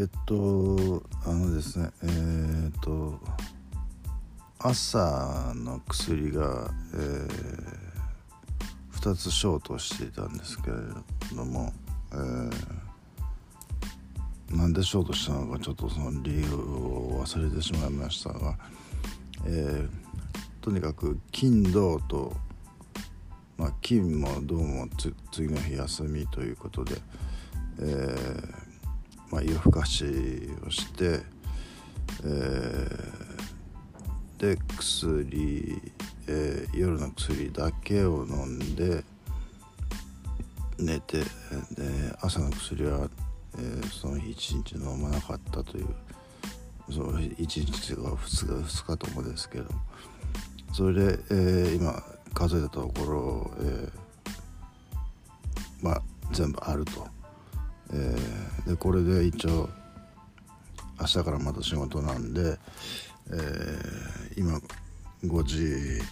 えっとあのですねえー、っと朝の薬が、えー、2つショートしていたんですけれども、えー、なんでショートしたのかちょっとその理由を忘れてしまいましたが、えー、とにかく金土と、まあ、金もどうも次の日休みということで、えーまあ、夜更かしをして、えー、で薬、えー、夜の薬だけを飲んで寝てで朝の薬は、えー、その日一日飲まなかったというその1日か2日 ,2 日ともですけどそれで、えー、今数えたところ、えー、まあ全部あると。えー、でこれで一応明日からまた仕事なんで、えー、今5時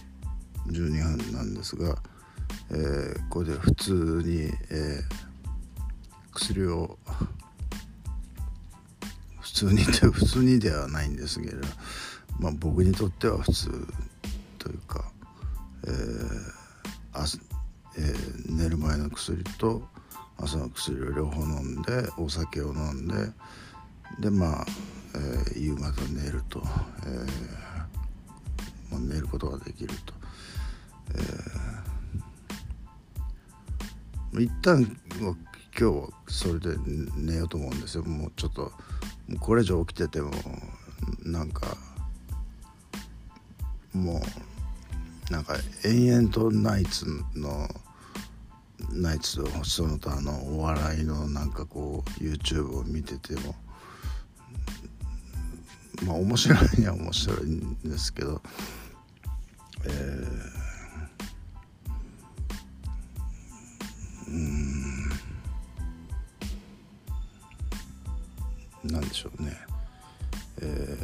12分なんですが、えー、これで普通に、え薬を普通にって 普通にではないんですけれど、まあ、僕にとっては普通というか、えーえー、寝る前の薬と朝の薬を両方飲んでお酒を飲んででまあ、えー、夕方寝ると、えーまあ、寝ることができると、えー、一旦今日はそれで寝ようと思うんですよ。もうちょっとこれ以上起きててもなんかもうなんか延々とナイツのナイツとその他のお笑いのなんかこう YouTube を見ててもまあ面白いには面白いんですけどえー、うんなんでしょうね。え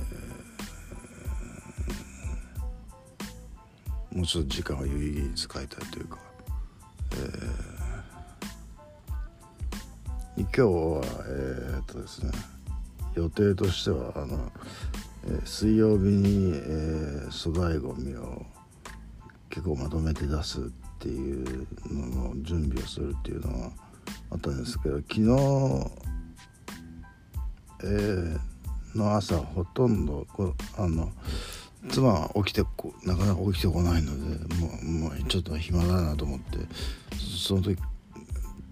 ー、もうちょっと時間を有意義に使いたいというか。今日はえー、っとですね予定としてはあの、えー、水曜日に、えー、粗大ごみを結構まとめて出すっていうのの準備をするっていうのはあったんですけど昨日、えー、の朝ほとんどこあの妻は起きてこなかなか起きてこないのでもうもうちょっと暇だなと思ってその時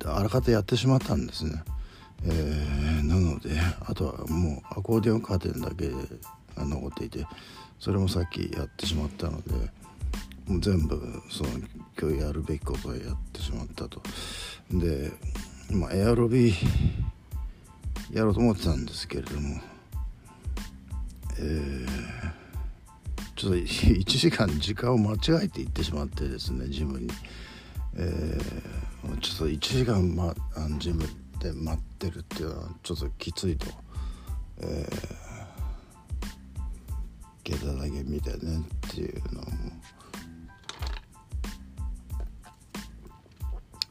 あらかたやってしまったんですね、えー、なのであとはもうアコーディオンカーテンだけが残っていてそれもさっきやってしまったのでもう全部その今日やるべきことをやってしまったとで今エアロビやろうと思ってたんですけれどもえー、ちょっと1時間時間を間違えて行ってしまってですねジムに。えー、ちょっと1時間、ま、あのジムで待ってるっていうのはちょっときついと、えー、下駄だけ見てねっていうのも、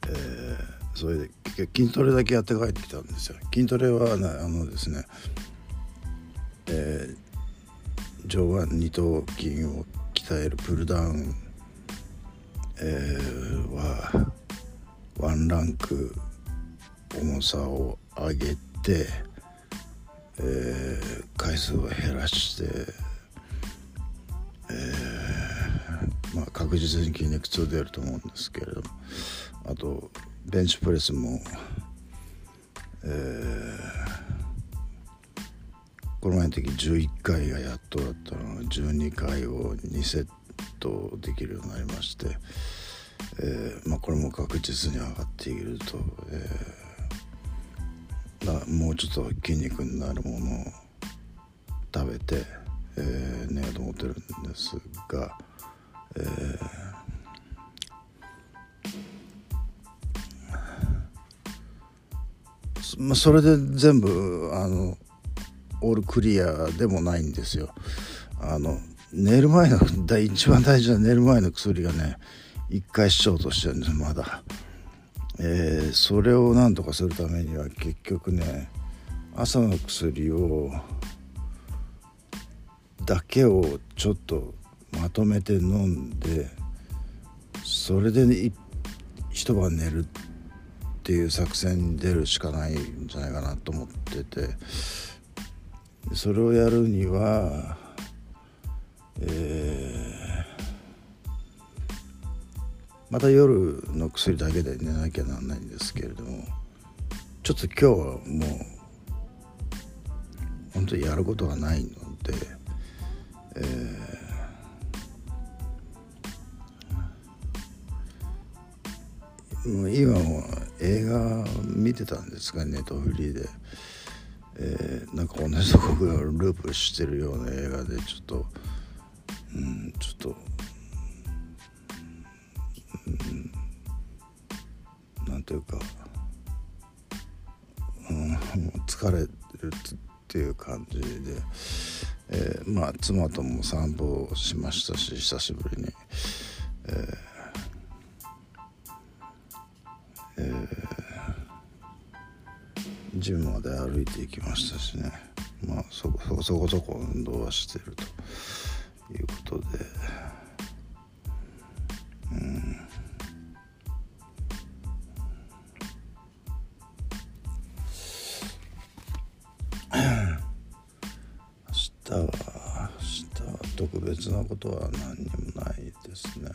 えー、それで筋トレだけやって帰ってきたんですよ。筋トレは、ね、あのですね、えー、上腕二頭筋を鍛えるプルダウン。えー、はワンランク重さを上げて、えー、回数を減らして、えー、まあ、確実に筋肉痛出ると思うんですけれどもあとベンチプレスも、えー、この前の時11回がやっとだったのが12回を2セットできるようになりまして、えーまあ、これも確実に上がっていると、えー、もうちょっと筋肉になるものを食べて、えー、寝ようと思ってるんですが、えーまあ、それで全部あのオールクリアでもないんですよ。あの寝る前の 一番大事な寝る前の薬がね一回しようとしてるんですまだ、えー、それをなんとかするためには結局ね朝の薬をだけをちょっとまとめて飲んでそれで一晩寝るっていう作戦に出るしかないんじゃないかなと思っててそれをやるにはえまた夜の薬だけで寝なきゃなんないんですけれどもちょっと今日はもう本当にやることがないので、えー、もう今も映画見てたんですがネットフリーで、えー、なんか同じとこがループしてるような映画でちょっとうんちょっと、疲れるっていう感じで、えー、まあ妻とも散歩をしましたし久しぶりに。えーえー、ジムまで歩いていきましたしねまあそこそこそこ運動はしてると。いうことで別なことは何にもないですね。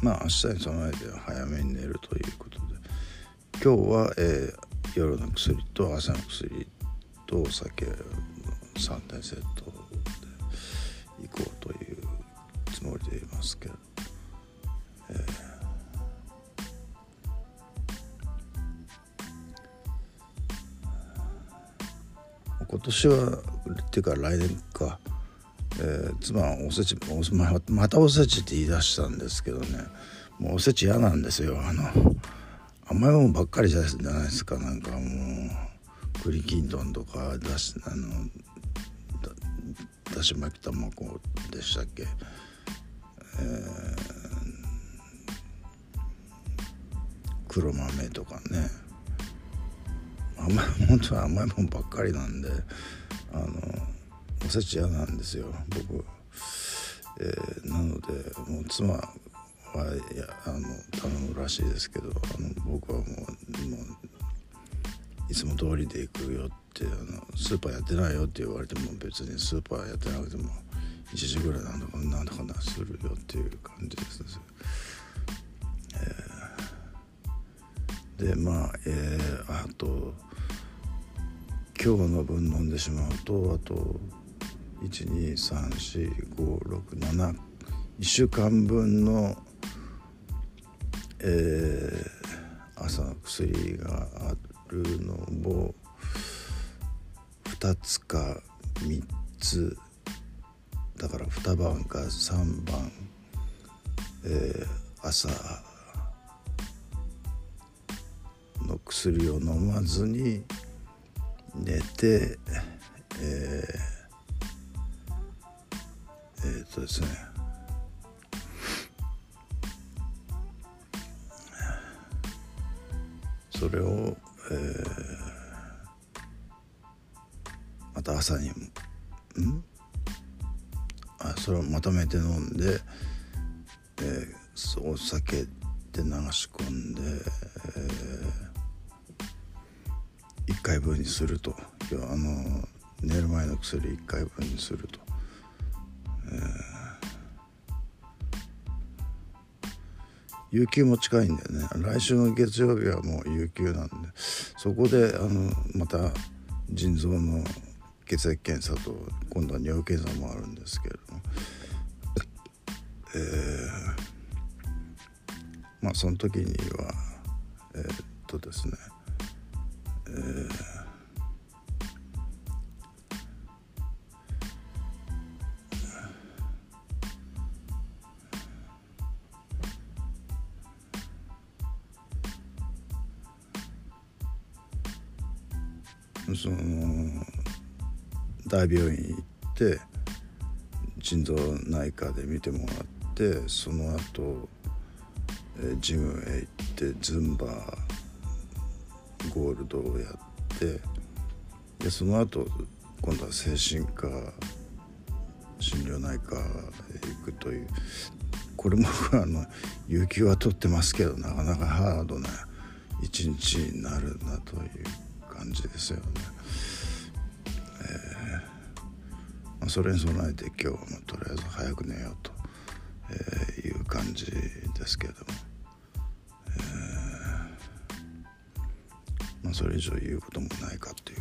まあ明日に備えて早めに寝るということで。今日は、えー、夜の薬と朝の薬とお酒3点セットで行こうというつもりでいますけど、年はっていうか来年か、えー、妻おせちまたおせちって言い出したんですけどね。もうおせち嫌なんですよ。あの甘いもんばっかりじゃないですか。なんかもう栗きんとんとかだしあのだだし巻き卵でしたっけ、えー、黒豆とかね。甘い本当は甘いもんばっかりなんであのおせち嫌なんですよ僕、えー、なのでもう妻はいやあの頼むらしいですけどあの僕はもうもういつも通りで行くよってあのスーパーやってないよって言われても別にスーパーやってなくても1時ぐらいなんとかなんとかなするよっていう感じです、えー、でまあえー、あと今日の分飲んでしまうとあと1234567 1週間分のえー、朝薬があるのを2つか3つだから2晩か3晩、えー、朝の薬を飲まずに寝てえー、えー、っとですね。それを、えー、また朝にん？あそれをまとめて飲んで、えー、お酒で流し込んで、えー、1回分にすると。あの寝る前の薬1回分にすると。えー有給も近いんだよね。来週の月曜日はもう有給なんで。そこであのまた腎臓の血液検査と今度は尿検査もあるんですけれども。えー、まあその時にはえー、っとですね。その大病院行って腎臓内科で見てもらってその後、えジムへ行ってズンバーゴールドをやってでその後今度は精神科心療内科へ行くというこれもあの有給は取ってますけどなかなかハードな一日になるなという感じですよね。えーま、それに備えて今日はもとりあえず早く寝ようと、いう感じですけども、それ以上言うこともないかっていう。